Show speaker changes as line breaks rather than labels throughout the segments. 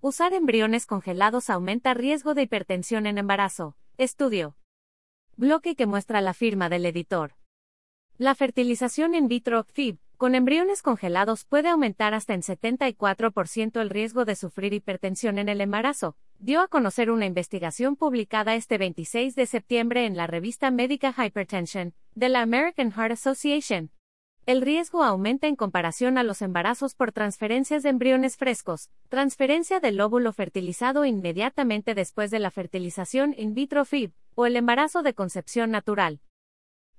Usar embriones congelados aumenta riesgo de hipertensión en embarazo. Estudio. Bloque que muestra la firma del editor. La fertilización in vitro, FIB, con embriones congelados puede aumentar hasta en 74% el riesgo de sufrir hipertensión en el embarazo, dio a conocer una investigación publicada este 26 de septiembre en la revista Medical Hypertension, de la American Heart Association. El riesgo aumenta en comparación a los embarazos por transferencias de embriones frescos, transferencia del óvulo fertilizado inmediatamente después de la fertilización in vitro FIB, o el embarazo de concepción natural.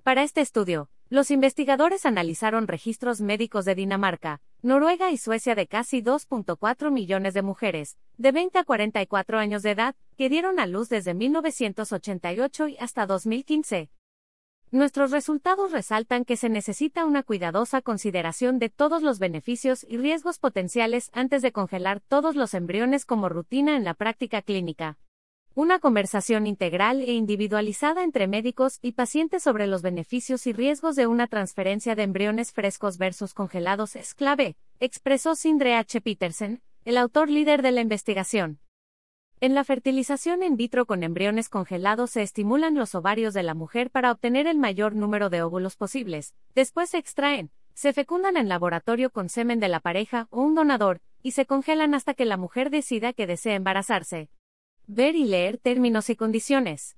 Para este estudio, los investigadores analizaron registros médicos de Dinamarca, Noruega y Suecia de casi 2.4 millones de mujeres, de 20 a 44 años de edad, que dieron a luz desde 1988 y hasta 2015. Nuestros resultados resaltan que se necesita una cuidadosa consideración de todos los beneficios y riesgos potenciales antes de congelar todos los embriones como rutina en la práctica clínica. Una conversación integral e individualizada entre médicos y pacientes sobre los beneficios y riesgos de una transferencia de embriones frescos versus congelados es clave, expresó Sindre H. Petersen, el autor líder de la investigación. En la fertilización in vitro con embriones congelados se estimulan los ovarios de la mujer para obtener el mayor número de óvulos posibles, después se extraen, se fecundan en laboratorio con semen de la pareja o un donador, y se congelan hasta que la mujer decida que desea embarazarse. Ver y leer términos y condiciones.